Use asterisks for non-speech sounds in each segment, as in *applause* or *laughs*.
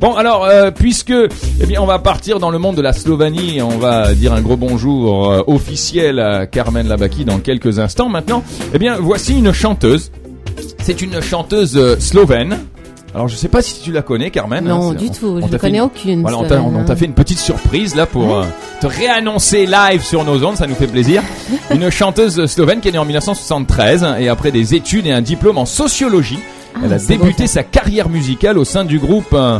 Bon, alors, euh, puisque, eh bien, on va partir dans le monde de la Slovanie, on va dire un gros bonjour euh, officiel à Carmen Labaki dans quelques instants. Maintenant, eh bien, voici une chanteuse. C'est une chanteuse euh, slovène. Alors, je sais pas si tu la connais, Carmen. Non, hein, du on- tout. on Je ne connais une- aucune. Voilà, on t'a, hein. fait une petite surprise là pour euh, te réannoncer live sur nos ondes, ça nous fait plaisir. *laughs* Une chanteuse slovène qui est née en 1973 et après des études et un diplôme en sociologie, elle a Ah, c'est beau, débuté sa carrière musicale au sein du groupe euh,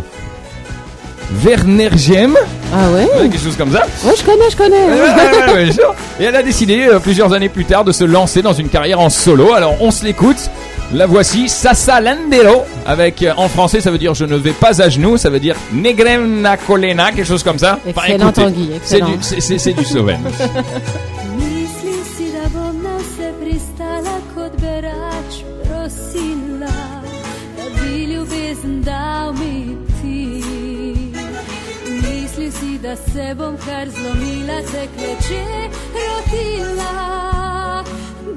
Vernergem, Ah ouais ouais, quelque chose comme ça. Ouais, je connais, je connais. Ouais, ouais, ouais, ouais, bien sûr. *laughs* Et elle a décidé euh, plusieurs années plus tard de se lancer dans une carrière en solo. Alors on se l'écoute. La voici, Sasa Landero, avec euh, en français ça veut dire je ne vais pas à genoux, ça veut dire Negrem na kolena, quelque chose comme ça. Excellent, écoutez, Tanguy, c'est excellent. du, c'est, c'est- c'est du slovène. *laughs* Se bom kar zlomila, te kleče rotila,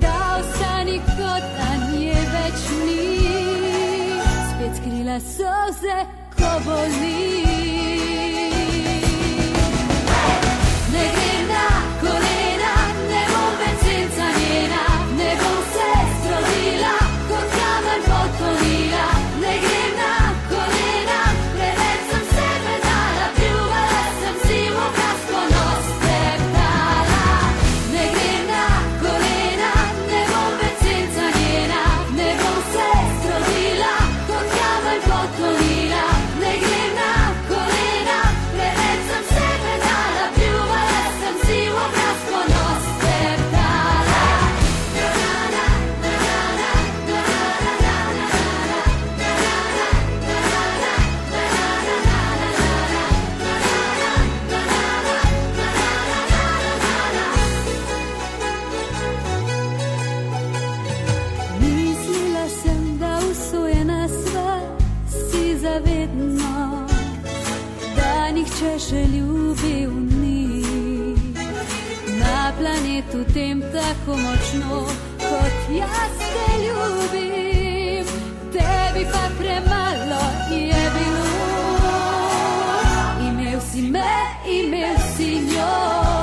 da ostani kot da nje več ni. Spet skrila soze, ko boli. Zavedno, da nihče še ljubil ni. Na planetu tem tako močno, kot jaz te ljubim, tebi pa premalo je bilo. Imel si me, imel si njo.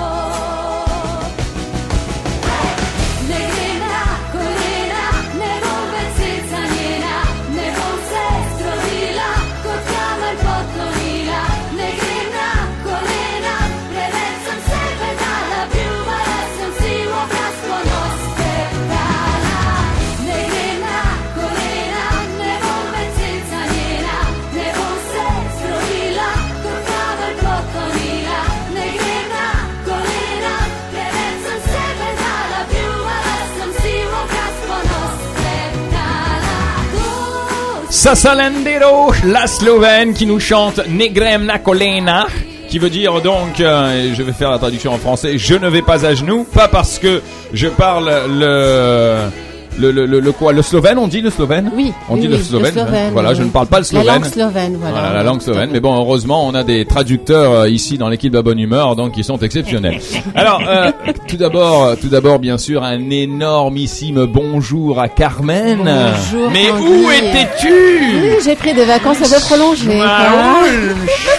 La slovène qui nous chante Negrem na kolena. Qui veut dire donc, euh, je vais faire la traduction en français, je ne vais pas à genoux, pas parce que je parle le le, le, le, le quoi, le slovène, on dit le slovène Oui, on oui, dit oui, le slovène. voilà, je ne parle pas le La slovène. langue slovène, voilà. Voilà, la langue slovène. Mais bon, heureusement, on a des traducteurs euh, ici dans l'équipe de la bonne humeur, donc ils sont exceptionnels. *laughs* Alors, euh, tout d'abord, tout d'abord, bien sûr, un énormissime bonjour à Carmen. Bonjour, Mais où étais-tu? Oui, J'ai pris des vacances à peu prolongées.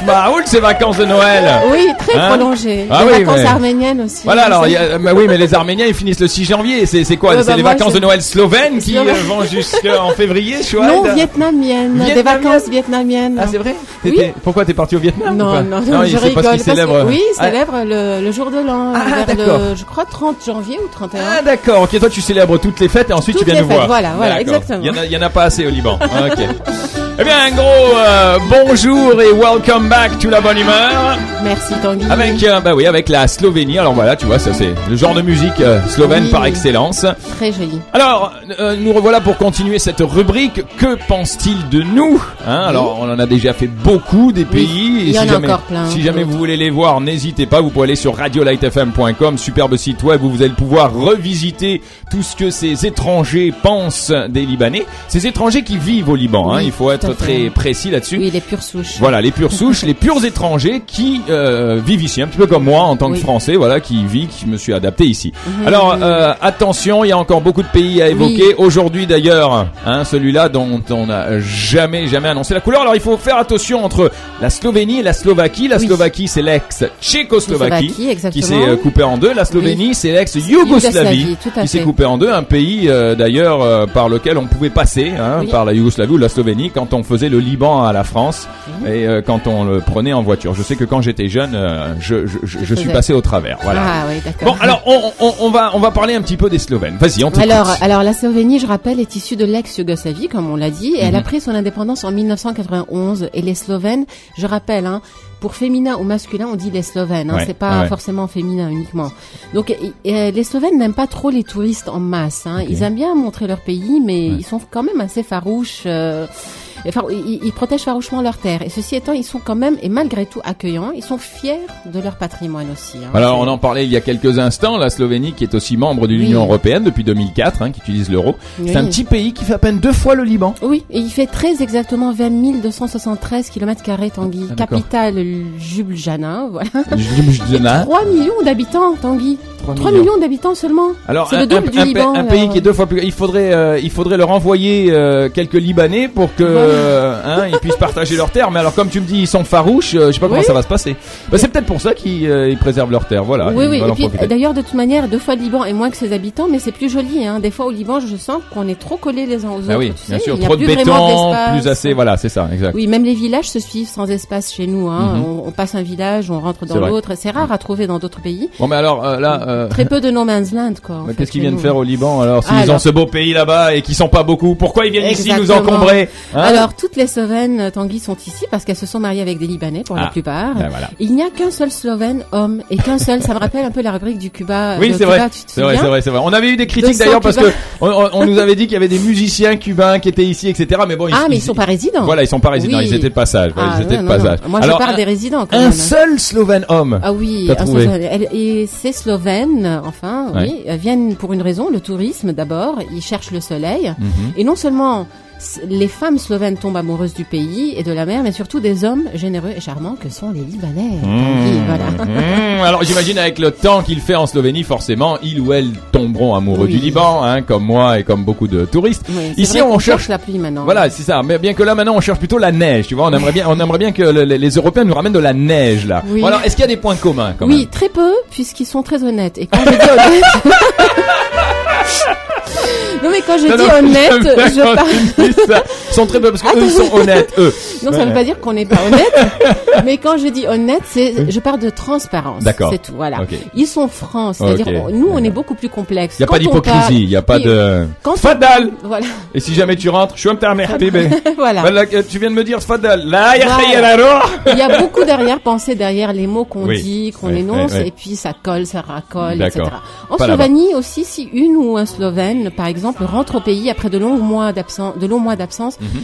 Schmaoul, ces vacances de Noël. Oui, très Hein prolongées. Ah des oui, vacances mais- arméniennes aussi. Voilà, alors, C'est- il y a- bah oui, mais les Arméniens, ils finissent le 6 janvier. C'est quoi C'est bah les vacances de Noël slovènes qui *laughs* Slovène. euh, vont jusqu'en février, chouette Non, vietnamiennes. Des Vietnamiennes. vacances vietnamiennes. Ah, c'est vrai Oui. Pourquoi t'es parti au Vietnam ou Non, pas non, non, il- je rigole. parce que- oui, Ah, célèbrent le, le jour de l'an, Ah, d'accord. je crois, 30 janvier ou 31. Ah d'accord, ok, toi tu célèbres toutes les fêtes et ensuite Toutes tu viens les nous voir. voilà, voilà, exactement. Il y, en en a pas assez au Liban. ok. *laughs* Eh bien un gros euh, bonjour et welcome back to la bonne humeur Merci Tanguy. avec euh, bah oui avec la Slovénie. Alors voilà, tu vois ça c'est le genre de musique euh, slovène Oui. par excellence. Très joli. Alors, euh, nous revoilà pour continuer cette rubrique. Que pense-t-il de nous hein? Alors, on en a déjà fait beaucoup des pays. il y et en si a jamais, encore plein, si jamais vous voulez les voir, n'hésitez pas. Vous pouvez aller sur radiolightfm.com, superbe site web où vous allez pouvoir revisiter tout ce que ces étrangers pensent des Libanais. Ces étrangers qui vivent au Liban. hein, il faut être très précis là-dessus. Oui, les pures souches. Voilà, les pures souches, *laughs* les purs étrangers qui euh, vivent ici, un petit peu comme moi en tant que Oui. Français, voilà, qui vit, qui me suis adapté ici. Mhm. Alors euh, attention, il y a encore beaucoup de pays à évoquer. Aujourd'hui d'ailleurs, hein, celui-là dont on n'a jamais jamais annoncé la couleur. Alors il faut faire attention entre la Slovénie et la Slovaquie. La Oui. Slovaquie, c'est l'ex-Tchécoslovaquie Slovaquie, exactement. qui s'est euh, coupée en deux. La Slovénie, c'est l'ex-Yougoslavie Yougoslavie, qui s'est coupée en deux. Un pays euh, d'ailleurs par lequel on pouvait passer, hein, par la Yougoslavie ou la Slovénie quand on faisait le Liban à la France et quand on le prenait en voiture. Je sais que quand j'étais jeune, euh, je, je, je, je suis passé au travers. Voilà. Ah oui, d'accord. Bon, alors on, on, on va on va parler un petit peu des Slovènes. Vas-y, on. Alors, alors la Slovénie, je rappelle, est issue de l'ex-Yougoslavie, comme on l'a dit, et elle Mhm. a pris son indépendance en 1991. Et les Slovènes, je rappelle, hein, pour féminin ou masculin, on dit les Slovènes. Hein, Ouais, c'est pas ouais. forcément féminin uniquement. Donc, et les Slovènes n'aiment pas trop les touristes en masse. Hein. Ils aiment bien montrer leur pays, mais ils sont quand même assez farouches. euh, far- ils, ils protègent farouchement leur terre. Et ceci étant, ils sont quand même, et malgré tout, accueillants. Ils sont fiers de leur patrimoine aussi. hein. Alors, on en parlait il y a quelques instants, la Slovénie qui est aussi membre de Oui. l'Union Européenne depuis 2004, hein, qui utilise l'euro. Oui. C'est un petit pays qui fait à peine deux fois le Liban. Oui, et il fait très exactement 20 273 km carrés, Tanguy. Ah. Capitale Ljubljana, *laughs* voilà. Ljubljana. 3 millions d'habitants, Tanguy. 3 3 millions, d'habitants seulement. Alors, un, le double un- du un- Liban. un pays alors. qui est deux fois plus, il faudrait, euh, il faudrait leur envoyer euh, quelques Libanais pour que, Voilà. Euh, hein, ils puissent partager leur terre. Mais alors, comme tu me dis, ils sont farouches, euh, je sais pas comment Oui. ça va se passer. Bah, c'est peut-être pour ça qu'ils euh, ils préservent leur terre. Voilà. Oui, ils oui. veulent Et en puis, profiter. d'ailleurs, de toute manière, deux fois le Liban est moins que ses habitants, mais c'est plus joli. Hein. Des fois, au Liban, je sens qu'on est trop collés les uns aux Bah autres. oui, tu bien sais. sûr, Il n'y a trop de plus vraiment béton, d'espace. plus assez, voilà, c'est ça, exact. Oui, même les villages se suivent sans espace chez nous. Hein. Mhm. on, on passe un village, on rentre C'est dans vrai. l'autre. C'est rare à trouver dans d'autres pays. Bon, mais alors euh, là, euh, Très peu de no man's land, quoi. en bah, fait, qu'est-ce qu'ils chez viennent nous. faire au Liban alors S'ils Alors. ont ce beau pays là-bas et qu'ils sont pas beaucoup, pourquoi ils viennent ici nous Exactement. encombrer hein? Alors, toutes les Slovènes, euh, Tanguy, sont ici parce qu'elles se sont mariées avec des Libanais pour Ah. la plupart. Ben voilà. Il n'y a qu'un seul Slovène homme et qu'un seul. ça me rappelle un peu la rubrique du Cuba. Oui, de c'est Cuba, vrai. C'est vrai, c'est vrai. On avait eu des critiques 200 d'ailleurs parce que Cubains. on, nous avait dit qu'il y avait des musiciens cubains qui étaient ici, etc. Mais bon, Ah, mais ils sont pas résidents. Voilà, ils sont pas résidents, Oui. ils étaient de passage. voilà, Ah, ils étaient de non, non. passage. Moi, Alors, je parle un, des résidents quand un même. seul Slovène homme. Ah oui, un seul- et ces Slovènes, enfin, oui, euh, viennent pour une raison, le tourisme d'abord. Ils cherchent le soleil. Mhm. Et non seulement les femmes slovènes tombent amoureuses du pays et de la mer, mais surtout des hommes généreux et charmants que sont les Libanais. Voilà. Mmh, alors j'imagine avec le temps qu'il fait en Slovénie, forcément, ils ou elles tomberont amoureux Oui. du Liban, hein, comme moi et comme beaucoup de touristes. Oui, Ici, on qu'on cherche la pluie maintenant. Voilà, c'est ça. Mais bien que là maintenant on cherche plutôt la neige, tu vois. On aimerait bien, on aimerait bien que le- les, les Européens nous ramènent de la neige là. Oui. Bon, alors, est-ce qu'il y a des points communs quand Oui, même? très peu, puisqu'ils sont très honnêtes. Et quand je dis honnête... *laughs* non, mais quand je Non, dis non, honnête, je parle... ça. Ils sont *laughs* très peu parce que eux, ils sont honnêtes, eux. Non, ça Ouais. veut pas dire qu'on n'est pas honnête. *laughs* mais quand je dis honnête, c'est, je parle de transparence. D'accord. C'est tout, voilà. Ils sont francs, c'est-à-dire, Ok. on- nous, on est beaucoup plus complexe. Il y a pas Quand d'hypocrisie, il y a pas de Quand on- Fadal. Voilà. Et si jamais tu rentres, je suis un bébé. *laughs* voilà. Voilà, euh, tu viens de me dire Fadal. Là, il y a- Voilà. il y beaucoup d'arrière-pensée derrière les mots qu'on Oui. dit, qu'on Oui, énonce, oui, et puis ça colle, ça racole, etc. En. Slovénie aussi, si une ou un Slovène, par exemple, rentre au pays après de longs mois d'absence, de longs mois d'absence, Mhm.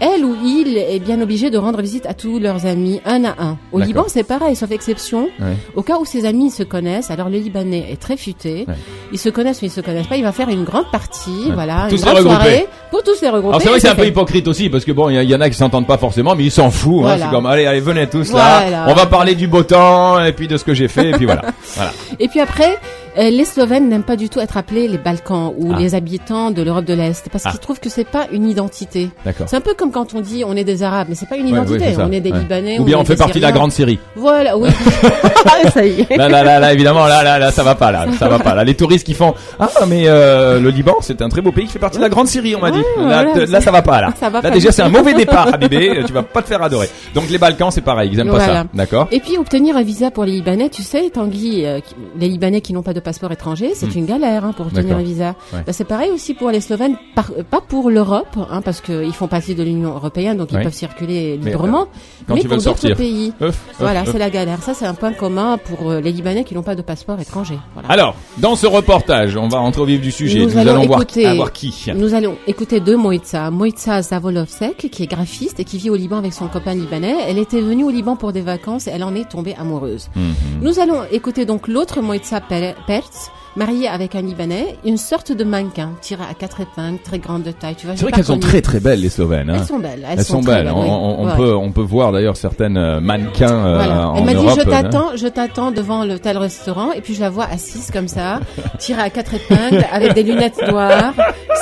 elle ou il est bien obligé de rendre visite à tous leurs amis, un à un. Au. Liban, c'est pareil, sauf exception. Ouais. Au cas où ses amis se connaissent, alors le Libanais est très futé. Ouais. Ils se connaissent ou ils se connaissent pas. Il va faire une grande partie, Ouais. voilà, Tous une grande soirée pour tous les regrouper. Alors c'est vrai que c'est un peu hypocrite aussi parce que bon, il y, en a qui s'entendent pas forcément, mais ils s'en foutent. Hein, c'est comme allez, allez, venez tous là. On va parler du beau temps et puis de ce que j'ai fait et puis voilà. *laughs* voilà. Et puis après, euh, les Slovènes n'aiment pas du tout être appelés les Balkans ou Ah. les habitants de l'Europe de l'Est parce Ah. qu'ils trouvent que c'est pas une identité. D'accord. C'est un peu comme quand on dit on est des Arabes, mais c'est pas une Ouais, identité. oui, on est des ouais. Libanais. Ou bien on, fait partie de la grande Syrie. Voilà, oui. *laughs* ça y est. Là, là, là, là, évidemment, là, là, là, ça va pas, là, ça va pas. Là, les touristes qui font, ah, mais euh, le Liban, c'est un très beau pays qui fait partie de la grande Syrie, on m'a dit. Là, voilà, là, ça va pas, là. Ça va là, pas déjà, c'est un mauvais départ, *laughs* Habibé. Tu vas pas te faire adorer. Donc, les Balkans, c'est pareil, ils aiment pas ça. D'accord. Et puis obtenir un visa pour les Libanais, tu sais, Tanguy, euh, les Libanais qui n'ont pas de passeport étranger, c'est Hmm. une galère hein, pour obtenir un visa. Ouais. Bah, c'est pareil aussi pour les Slovènes, par- euh, pas pour l'Europe, hein, parce qu'ils font partie de l'Union européenne, donc ils Ouais. peuvent circuler Mais, librement, quand mais ils pour d'autres pays. Voilà, c'est la galère. Ça, c'est un point commun pour euh, les Libanais qui n'ont pas de passeport étranger. Voilà. Alors, dans ce reportage, on va rentrer au vif du sujet. Nous Nous, allons écouter- voir qui. Nous allons écouter deux Moïtsa. Moïtsa Zavolovsek, qui est graphiste et qui vit au Liban avec son copain libanais. Elle était venue au Liban pour des vacances et elle en est tombée amoureuse. Mhm. Nous allons écouter donc l'autre Moïtsa Per- Hertz mariée avec un Libanais, une sorte de mannequin, tiré à quatre épingles, très grande de taille. C'est vrai qu'elles sont très très belles les Slovènes. Hein. Elles sont belles. Elles, Elles sont belles. On, oui. on- on Ouais. peut on peut voir d'ailleurs certaines euh, mannequins euh, Voilà. en Elle m'a dit je hein. t'attends, je t'attends devant le tel restaurant et puis je la vois assise comme ça, tirée à quatre épingles avec des lunettes noires,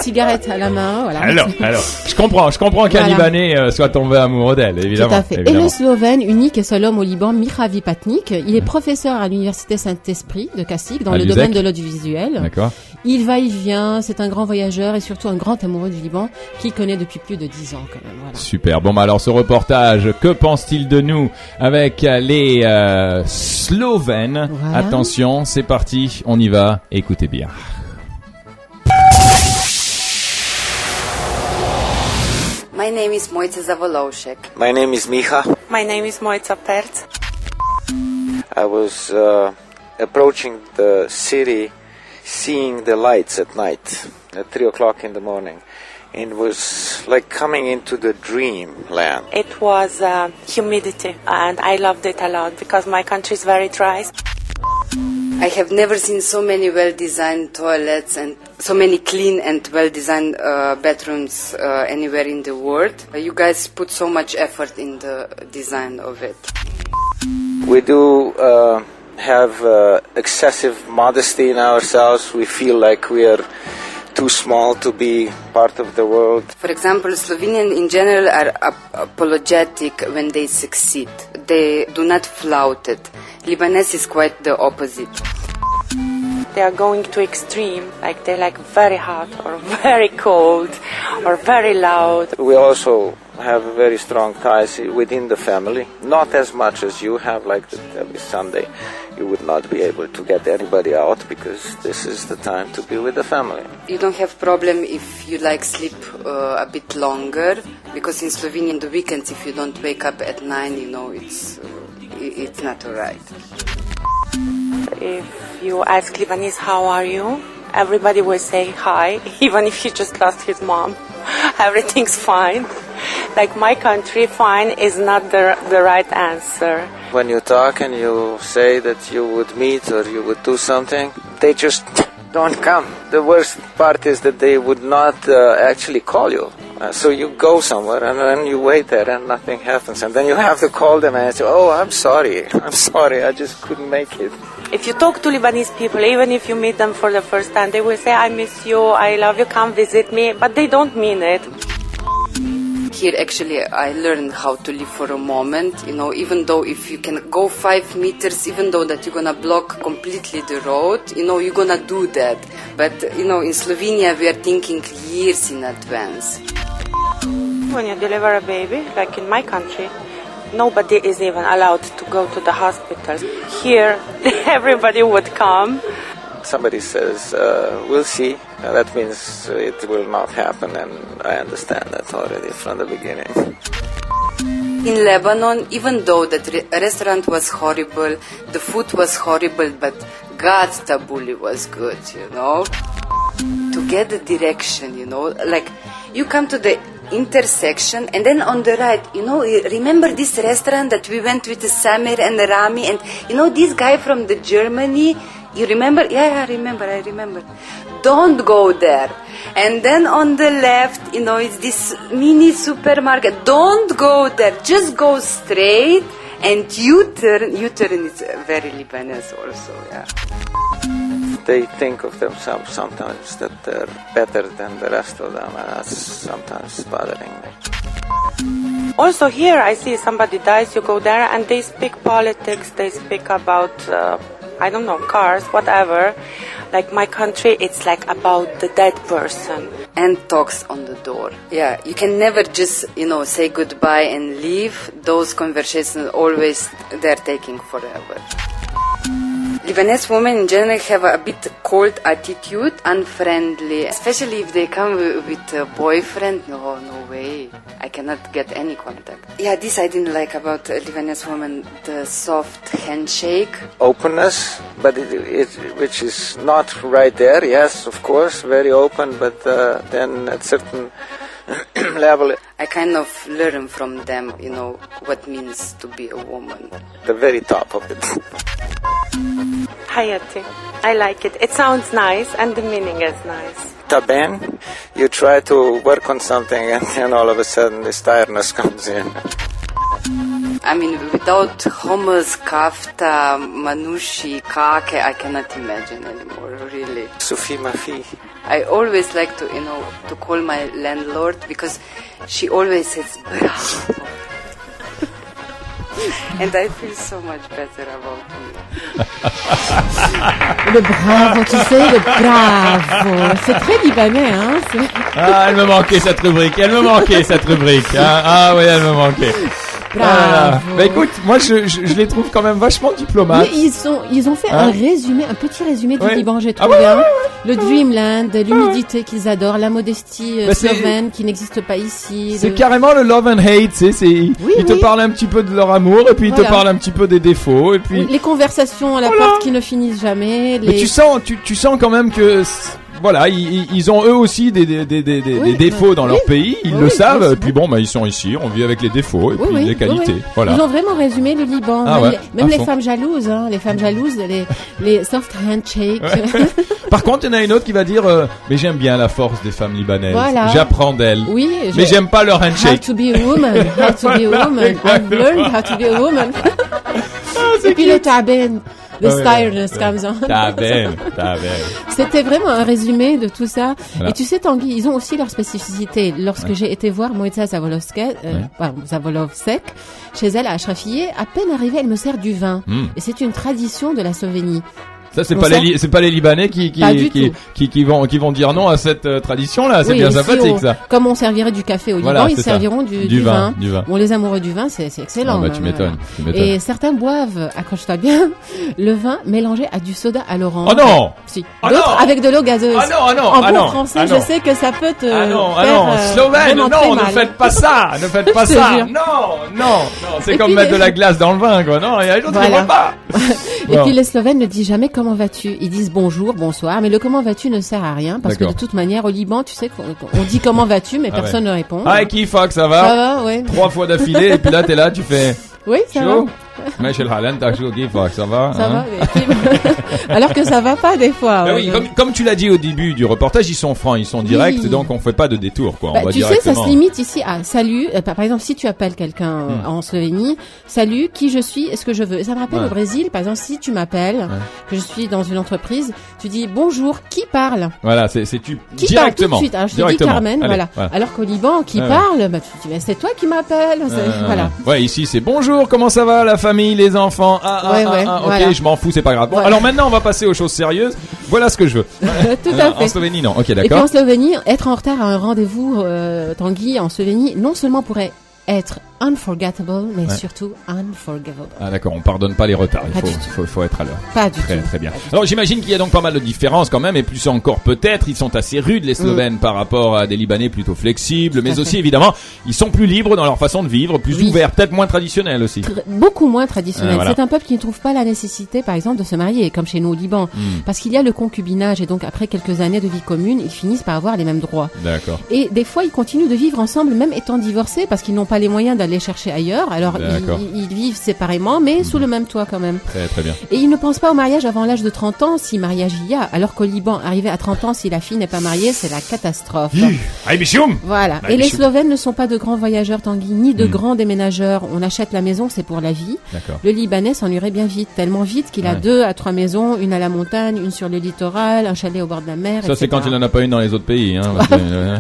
cigarette à la main, voilà. Alors, alors, je comprends, je comprends qu'un Voilà. Libanais euh, soit tombé amoureux d'elle, évidemment. Tout à fait. Et le Slovène, unique et seul homme au Liban, Mihavi Patnik, il est professeur à l'université Saint-Esprit de Kassik dans À le domaine de l'audiovisuel. D'accord. Il va, il vient, c'est un grand voyageur et surtout un grand amoureux du Liban qu'il connaît depuis plus de dix ans quand même. Voilà. Super. Bon, bah alors ce reportage, que pense-t-il de nous avec euh, les euh, Slovènes? Voilà. Attention, c'est parti, on y va. Écoutez bien. My name is Mojca Zavolowšek. My name is Miha. My name is Mojca Perc. I was uh, approaching the city, seeing the lights at night at three o'clock in the morning, it was like coming into the dreamland. It was uh, humidity, and I loved it a lot because my country is very dry. I have never seen so many well-designed toilets and so many clean and well-designed uh, bathrooms uh, anywhere in the world. You guys put so much effort in the design of it. We do uh, have uh, excessive modesty in ourselves. We feel like we are too small to be part of the world. For example, Slovenians in general are ap- apologetic when they succeed. They do not flout it. Lebanese is quite the opposite. They are going to extreme, like they like very hot or *laughs* very cold or very loud. We also have very strong ties within the family, not as much as you have, like that every Sunday you would not be able to get anybody out because this is the time to be with the family. You don't have problem if you like sleep uh, a bit longer because in Slovenia in the weekends if you don't wake up at nine, you know it's uh, it's not alright. If you ask Lebanese, how are you? Everybody will say hi, *laughs* even if he just lost his mom. *laughs* Everything's fine. Like my country, fine is not the, the right answer. When you talk and you say that you would meet or you would do something, they just don't come. The worst part is that they would not uh, actually call you. Uh, so you go somewhere and then you wait there and nothing happens. And then you have to call them and say, oh, I'm sorry. I'm sorry. I just couldn't make it. If you talk to Lebanese people, even if you meet them for the first time, they will say, I miss you, I love you, come visit me, but they don't mean it. Here actually I learned how to live for a moment, you know, even though if you can go five meters, even though that you're gonna block completely the road, you know, you're gonna do that. But, you know, in Slovenia we are thinking years in advance. When you deliver a baby, like in my country, nobody is even allowed to go to the hospital. Here, *laughs* everybody would come. Somebody says, uh, we'll see. Uh, that means it will not happen. And I understand that already from the beginning. In Lebanon, even though that re- restaurant was horrible, the food was horrible, but God's tabbouleh was good, you know. To get the direction, you know, like you come to the intersection and then on the right, you know, remember this restaurant that we went with Samir and Rami and you know this guy from the Germany, you remember? Yeah, yeah, I remember, I remember. Don't go there. And then on the left, you know, it's this mini supermarket. Don't go there. Just go straight and you turn. U-turn is very Lebanese also, yeah. They think of themselves sometimes that they're better than the rest of them, and that's sometimes bothering me. Also, here I see somebody dies, you go there and they speak politics, they speak about, uh, I don't know, cars, whatever. Like my country, it's like about the dead person. and talks on the door. Yeah, you can never just, you know, say goodbye and leave. Those conversations always, they're taking forever. Lebanese women in general have a bit cold attitude, unfriendly, especially if they come with a boyfriend. No, no way. I cannot get any contact. Yeah, this I didn't like about Lebanese women, the soft handshake. Openness, but it, it, which is not right there. Yes, of course, very open, but uh, then at certain *clears throat* level, I kind of learn from them, you know, what means to be a woman. the very top of it. *laughs* Hayati. I like it. It sounds nice and the meaning is nice. Taben, you try to work on something and then all of a sudden this tiredness comes in. I mean, without hummus, kafta, manushi, kake, I cannot imagine anymore, really. Sufi Mafi. I always like to, you know, to call my landlord because she always says bravo. And I feel so much better about it. Le bravo, tu sais, le bravo. C'est très libanais, hein. Ah, elle me manquait cette rubrique. Elle me manquait cette rubrique. hein. Ah oui, elle me manquait. Ah. Bravo. Bah écoute, moi je, je, je les trouve quand même vachement diplomates. Mais ils ont, ils ont fait Hein un résumé, un petit résumé du Ouais. Liban, j'ai Ah trouvé. ouais, hein. Le Dreamland, l'humidité qu'ils adorent, la modestie euh, Bah, c'est- slovène qui n'existe pas ici. C'est le- carrément le love and hate, sais, c'est, ils te oui. parlent un petit peu de leur amour, et puis ils te Voilà. parlent un petit peu des défauts, et puis, Les conversations à la Voilà. porte qui ne finissent jamais. mais tu sens, tu, tu sens quand même que, c'est- voilà, ils, ont eux aussi des, des, des, des, des- Oui, des défauts dans leur pays, ils Oui, le savent, et puis bon, bah ils sont ici, on vit avec les défauts, et puis les qualités, voilà. Ils ont vraiment résumé le Liban. Ah même ouais, les, même les femmes jalouses, hein, les femmes jalouses, les, les soft handshakes. *laughs* Par contre, il y en a une autre qui va dire, euh, mais j'aime bien la force des femmes libanaises, Voilà. j'apprends d'elles, oui, mais j'aime pas leur How handshake. to be a woman, how to be a *laughs* woman, I've learned how to be a woman. Et puis le the Ah belle, belle. *laughs* C'était vraiment un résumé de tout ça. Voilà. Et tu sais, Tanguy, ils ont aussi leur spécificité. Lorsque j'ai été voir Moïta Zavolovska, euh, Ouais. Zavolovsek, chez elle à Ashrafieh, à peine arrivée, elle me sert du vin. Hmm. Et c'est une tradition de la Slovénie. Ça c'est pas les sert- Li- c'est pas les Libanais qui qui qui, qui qui vont qui vont dire non à cette tradition là, c'est Oui, bien sympathique on- ça. Comme on servirait du café au Liban, Voilà, ils serviront du, Du vin, du vin. Bon, les amoureux du vin, c'est excellent. Ah bah hein, tu m'étonnes. Et certains boivent, accroche-toi bien, le vin mélangé à du soda à l'orange. Oh non Si. Ah D'autres avec de l'eau gazeuse. Ah non, ah non, en ah bon non, français, ah je sais que ça peut te Ah non, faire, non, euh, Slovène, non, ne faites pas ça, ne faites pas *laughs* ça. Non, non, c'est comme mettre de la glace dans le vin quoi. Non, il y a d'autres qui Voilà. vont pas. *laughs* Et puis les Slovènes ne disent jamais comment vas-tu? Ils disent bonjour, bonsoir, mais le comment vas-tu ne sert à rien parce que de toute manière au Liban, tu sais qu'on on dit comment vas-tu, mais Ah personne ne répond. Ah qui fuck, ça ça va va, ouais. Trois fois d'affilée et puis là t'es là, tu fais Oui, ça va. Hallen, t'as chaud, qui fuck, ça va Ça hein? va. *laughs* Alors que ça va pas des fois. Oui, comme, comme tu l'as dit au début du reportage, ils sont francs, ils sont directs, Oui. donc on fait pas de détour, quoi. Bah, on va tu sais, ça se limite ici à salut. Euh, par exemple, si tu appelles quelqu'un Hmm. en Slovénie, salut, qui je suis, est-ce que je veux? Ça me rappelle Ouais. au Brésil, par exemple, si tu m'appelles, que je suis dans une entreprise, tu dis bonjour, qui parle? Voilà, c'est, tu Qui directement. parle tout de suite Alors je te dis. Carmen, Allez, voilà. Alors qu'au Liban, qui Ouais, parle, bah, tu dis, c'est toi qui m'appelles. Voilà. Ouais, ici c'est bonjour, comment ça va la famille, les enfants Ah, ah, Ouais, ah, ouais, ah, ok, voilà. je m'en fous, c'est pas grave. Bon, Voilà. alors maintenant on va passer aux choses sérieuses. Voilà ce que je veux. *laughs* Tout Euh, En. Slovénie, non. Ok, Et puis d'accord. en Slovénie, être en retard à un rendez-vous, euh, Tanguy, en Slovénie, non seulement pourrait être unforgettable, mais Ouais. surtout unforgivable. Ah d'accord, on pardonne pas les retards. Il faut, être à l'heure. Pas du Très tout. très bien. Alors j'imagine qu'il y a donc pas mal de différences quand même, et plus encore peut-être, ils sont assez rudes les Slovènes par rapport à des Libanais plutôt flexibles, mais Mm. aussi fait. évidemment, ils sont plus libres dans leur façon de vivre, plus Oui. ouverts, peut-être moins traditionnels aussi. Tr- beaucoup moins traditionnel. Euh, voilà. C'est un peuple qui ne trouve pas la nécessité, par exemple, de se marier, comme chez nous au Liban. Hmm. Parce qu'il y a le concubinage, et donc après quelques années de vie commune, ils finissent par avoir les mêmes droits. D'accord. Et des fois, ils continuent de vivre ensemble, même étant divorcés, parce qu'ils n'ont pas les moyens d'aller chercher ailleurs. Alors, ils, ils vivent séparément, mais sous le même toit quand même. Très très bien. Et ils ne pensent pas au mariage avant l'âge de 30 ans, si mariage il y a. Alors qu'au Liban, arrivé à 30 ans, si la fille n'est pas mariée, c'est la catastrophe. Voilà. Et les. Slovènes ne sont pas de grands voyageurs, Tanguy, ni de Hmm. grands déménageurs. On achète la maison, c'est pour la vie. Le Libanais s'ennuierait bien vite, tellement vite qu'il a deux à trois maisons, une à la montagne, une sur le littoral, un chalet au bord de la mer. Ça c'est quand il en a pas une dans les autres pays. Hein, que, *laughs* euh,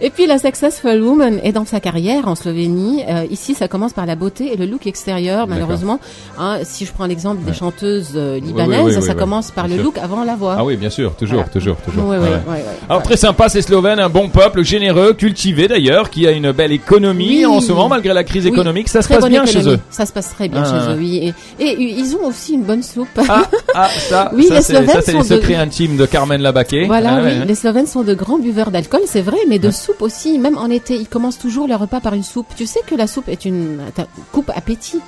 Et puis la successful woman est dans sa carrière en Slovénie. Euh, ici, ça commence par la beauté et le look extérieur. Malheureusement, hein, si je prends l'exemple des Ouais. chanteuses euh, libanaises, oui, oui, ça commence par Bien le sûr. look avant la voix. Ah oui, bien sûr, toujours, Voilà. toujours, toujours. Ouais, Ouais. Alors très sympa, ces Slovènes, un bon peuple, généreux, cultivé d'ailleurs, qui a une belle économie en ce moment malgré la crise économique. Ça se passe bien économie. chez eux. Ça se passe très bien Ah, chez eux, oui. Et, et ils ont aussi une bonne soupe. Ah, ah ça, *laughs* Oui, ça les c'est Slovènes ça, c'est les de- secrets intimes de Carmen Labaquet. Voilà, Ah, oui. Les Slovènes sont de grands buveurs d'alcool, c'est vrai, mais de soupe aussi. Même en été, ils commencent toujours leur repas par une soupe. Tu sais que la soupe est une coupe appétit.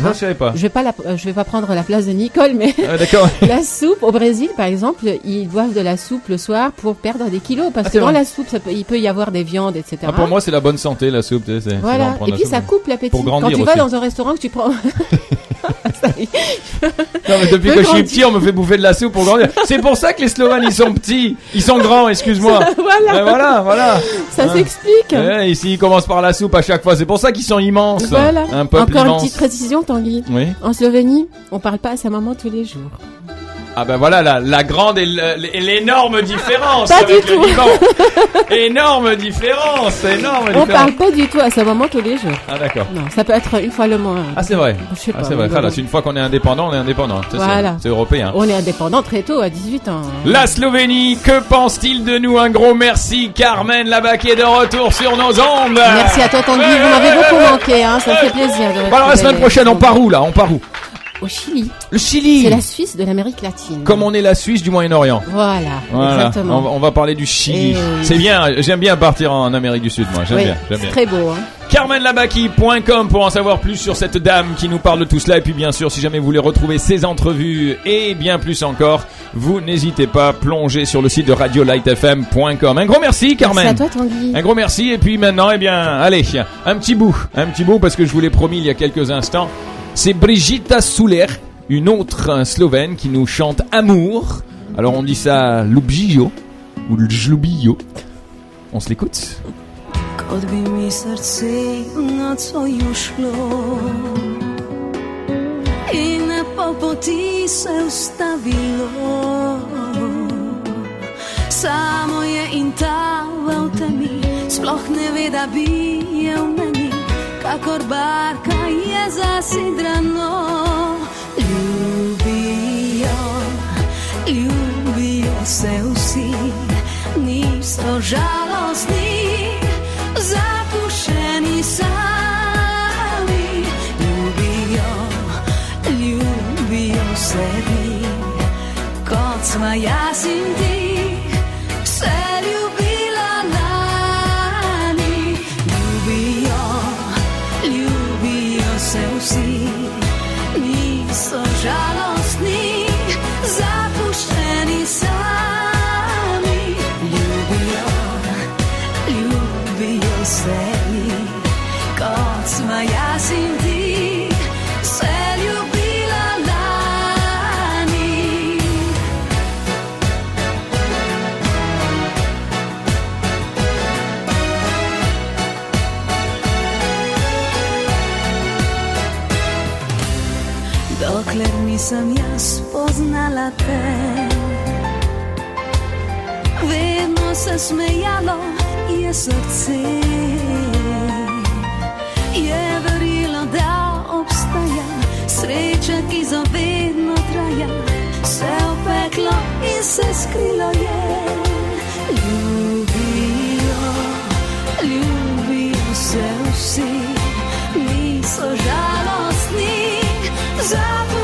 Non, je savais pas. Je vais pas la, euh, je vais pas prendre la place de Nicole, mais Ah, *laughs* la soupe au Brésil, par exemple, ils boivent de la soupe le soir pour perdre des kilos, parce Ah, que dans vrai. la soupe, ça peut- il peut y avoir des viandes, etc. Ah, pour moi, c'est la bonne santé, la soupe. Voilà. Et puis soupe. ça coupe l'appétit. Quand tu aussi. vas dans un restaurant que tu prends. *laughs* Non, mais depuis que je suis petit, on me fait bouffer de la soupe pour grandir. *laughs* C'est pour ça que les Slovènes, ils sont petits. Ils sont grands, excuse-moi. Voilà. Ben voilà, voilà. Ça Hein. s'explique. Ouais, ici, ils commencent par la soupe à chaque fois. C'est pour ça qu'ils sont immenses. Voilà. Un peuple Encore une petite précision, Tanguy. Oui. En Slovénie, on parle pas à sa maman tous les jours. Ah ben voilà la, la grande et l'énorme différence Pas avec du le tout. Liban. énorme différence, énorme On différence. parle pas du tout à sa maman tous les jours. Ah d'accord. Non, ça peut être une fois le mois. Ah c'est vrai. Je sais Ah pas, c'est vrai. Voilà, c'est une fois qu'on est indépendant, on est indépendant. Ça, c'est- Voilà. C'est européen. On est indépendant très tôt, à 18 ans. La Slovénie, que pense-t-il de nous Un gros merci, Carmen Labaquet de retour sur nos ondes. Merci à toi, Tanguy. Vous m'avez beaucoup manqué, hein. Ça fait plaisir de Bon, alors la retrouver semaine les- prochaine, on part où là? On part où? Au Chili. Le Chili. C'est la Suisse de l'Amérique latine. Comme on est la Suisse du Moyen-Orient. Voilà, Voilà. exactement. On, va- on va parler du Chili. Et oui. C'est bien. J'aime bien partir en Amérique du Sud, moi. J'aime Oui, bien. C'est très beau. Hein. carmenlabaki.com pour en savoir plus sur cette dame qui nous parle de tout cela et puis bien sûr si jamais vous voulez retrouver ses entrevues et bien plus encore vous n'hésitez pas plongez sur le site de radiolightfm.com un gros merci Carmen C'est à toi, Tanguy. un gros merci et puis maintenant eh bien allez un petit bout un petit bout parce que je vous l'ai promis il y a quelques instants c'est Brigitta Suler une autre euh, slovène qui nous chante Amour. Alors on dit ça Lubžio ou Ljubio on se l'écoute. Kot bi mi srce in se ustavilo. Samo je in ta v temi, sploh ne ve, da bi je v meni, Pa korbarka je zasidrano. Ljubio, ljubio se u sin Nisto žalostni, zapušeni sami. Ljubio, ljubio se vi Kod sva jasim ti. Dokler nisem jaz poznala te. Vedno se smejalo je srce, je verjelo, da obstaja sreča, ki za vedno traja. Se opeklo in se skrilo je. Ljubijo, ljubijo se vsi, niso žalostni, cause I